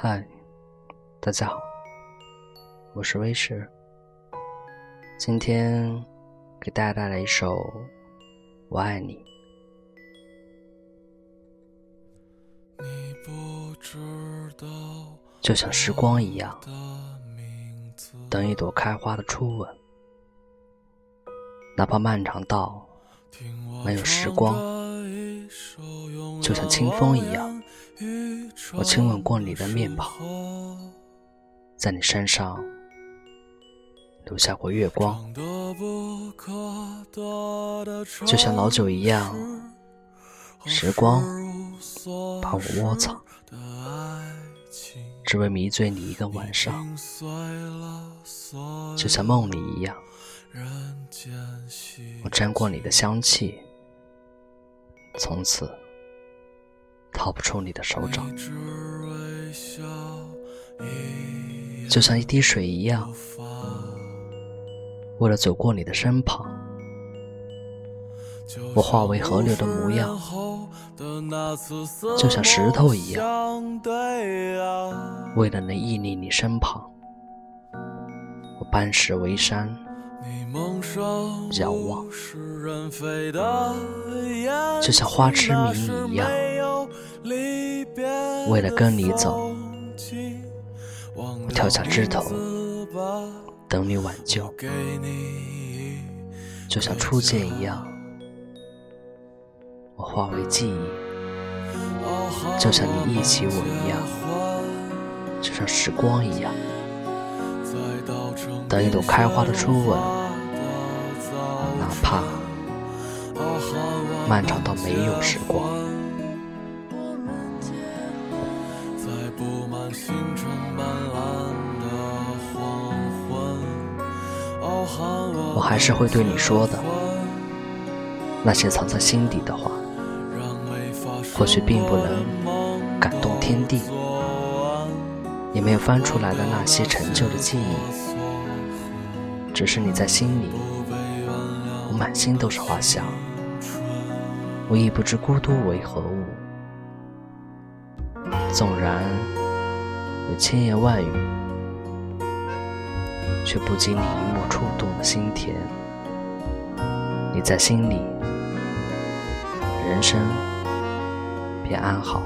嗨，大家好，我是威士。今天给大家带来一首《我爱你》。就像时光一样，等一朵开花的初吻，哪怕漫长到没有时光，就像清风一样，我亲吻过你的面庞，在你身上留下过月光，就像老酒一样，时光把我窝藏。只为迷醉你一个晚上，就像梦里一样。我沾过你的香气，从此逃不出你的手掌。就像一滴水一样，为了走过你的身旁，我化为河流的模样。就像石头一样，为了能屹立你身旁，我搬石为山，仰望。就像花痴迷一样，为了跟你走，我跳下枝头，等你挽救。就像初见一样。我化为记忆，就像你忆起我一样，就像时光一样，等一朵开花的初吻，哪怕漫长到没有时光，我还是会对你说的那些藏在心底的话。或许并不能感动天地，也没有翻出来的那些陈旧的记忆，只是你在心里，我满心都是花香，我亦不知孤独为何物。纵然有千言万语，却不及你一幕触动的心田。你在心里，人生。便安好。